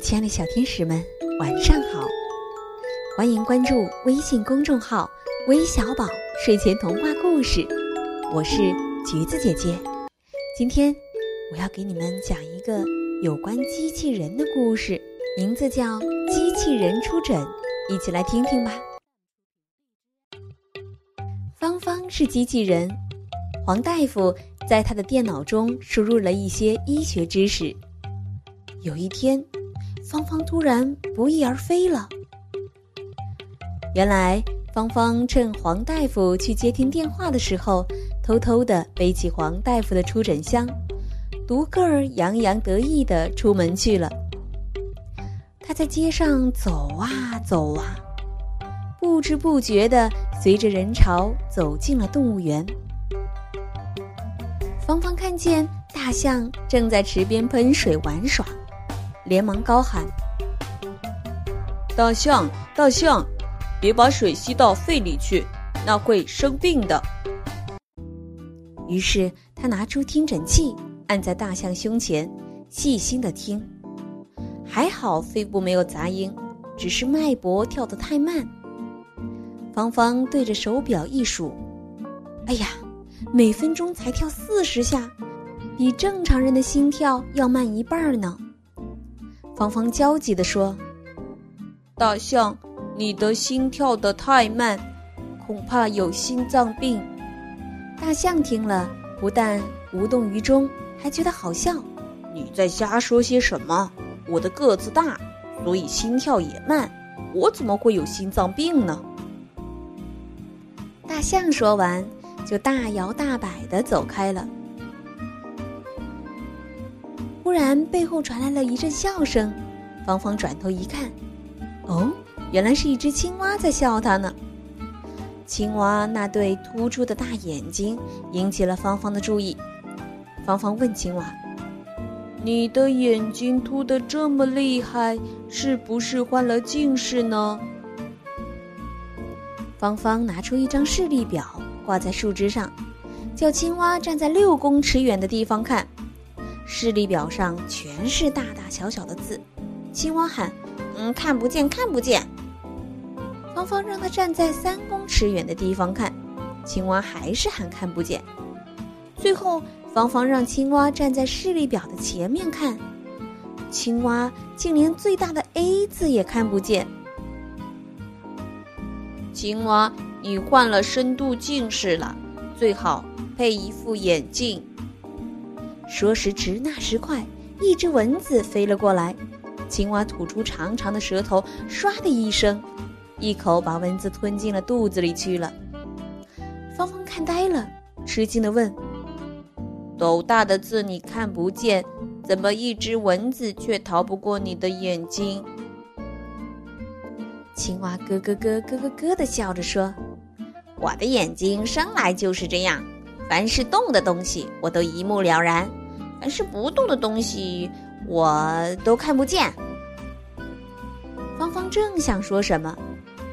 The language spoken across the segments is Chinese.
亲爱的小天使们，晚上好！欢迎关注微信公众号“微小宝睡前童话故事”，我是橘子姐姐。今天我要给你们讲一个有关机器人的故事，名字叫《机器人出诊》，一起来听听吧。芳芳是机器人，黄大夫在他的电脑中输入了一些医学知识。有一天，芳芳突然不翼而飞了。原来，芳芳趁黄大夫去接听电话的时候，偷偷地背起黄大夫的出诊箱，独个儿洋洋得意地出门去了。他在街上走啊走啊，不知不觉地随着人潮走进了动物园。芳芳看见大象正在池边喷水玩耍。连忙高喊：“大象，大象，别把水吸到肺里去，那会生病的。”于是他拿出听诊器，按在大象胸前，细心的听。还好肺部没有杂音，只是脉搏跳得太慢。芳芳对着手表一数：“哎呀，每分钟才跳四十下，比正常人的心跳要慢一半呢。”芳芳焦急地说：“大象，你的心跳得太慢，恐怕有心脏病。”大象听了，不但无动于衷，还觉得好笑。“你在瞎说些什么？我的个子大，所以心跳也慢，我怎么会有心脏病呢？”大象说完，就大摇大摆地走开了。忽然，背后传来了一阵笑声。芳芳转头一看，哦，原来是一只青蛙在笑她呢。青蛙那对突出的大眼睛引起了芳芳的注意。芳芳问青蛙：“你的眼睛凸得这么厉害，是不是患了近视呢？”芳芳拿出一张视力表，挂在树枝上，叫青蛙站在六公尺远的地方看。视力表上全是大大小小的字，青蛙喊：“嗯，看不见，看不见。”芳芳让它站在三公尺远的地方看，青蛙还是喊看不见。最后，芳芳让青蛙站在视力表的前面看，青蛙竟连最大的 A 字也看不见。青蛙，你患了深度近视了，最好配一副眼镜。说时迟，那时快，一只蚊子飞了过来，青蛙吐出长长的舌头，唰的一声，一口把蚊子吞进了肚子里去了。芳芳看呆了，吃惊的问：“斗大的字你看不见，怎么一只蚊子却逃不过你的眼睛？”青蛙咯咯咯咯咯咯的笑着说：“我的眼睛生来就是这样。”凡是动的东西，我都一目了然；凡是不动的东西，我都看不见。芳芳正想说什么，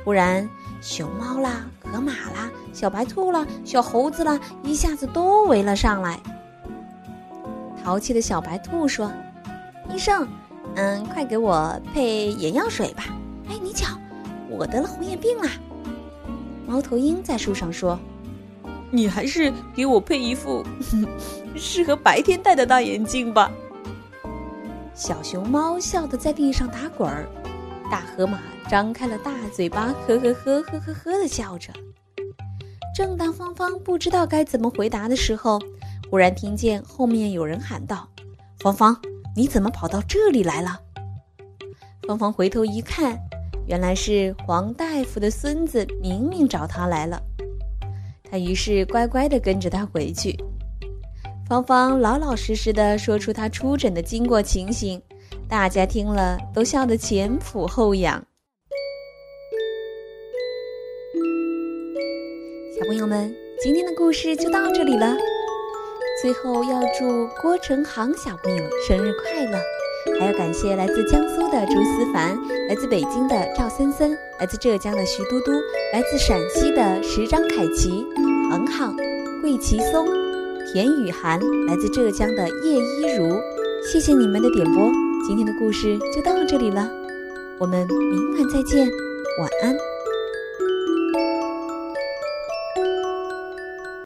忽然，熊猫啦、河马啦、小白兔啦、小猴子啦，一下子都围了上来。淘气的小白兔说：“医生，嗯，快给我配眼药水吧！哎，你瞧，我得了红眼病啦！”猫头鹰在树上说。你还是给我配一副 适合白天戴的大眼镜吧。小熊猫笑得在地上打滚儿，大河马张开了大嘴巴，呵呵呵呵呵呵的笑着。正当芳芳不知道该怎么回答的时候，忽然听见后面有人喊道：“芳芳，你怎么跑到这里来了？”芳芳回头一看，原来是黄大夫的孙子明明找他来了。于是乖乖地跟着他回去。芳芳老老实实地说出他出诊的经过情形，大家听了都笑得前俯后仰。小朋友们，今天的故事就到这里了。最后要祝郭成航小朋友生日快乐！还要感谢来自江苏的朱思凡，来自北京的赵森森，来自浙江的徐嘟嘟，来自陕西的石张凯奇、很好、桂其松、田雨涵，来自浙江的叶一如。谢谢你们的点播，今天的故事就到这里了，我们明晚再见，晚安。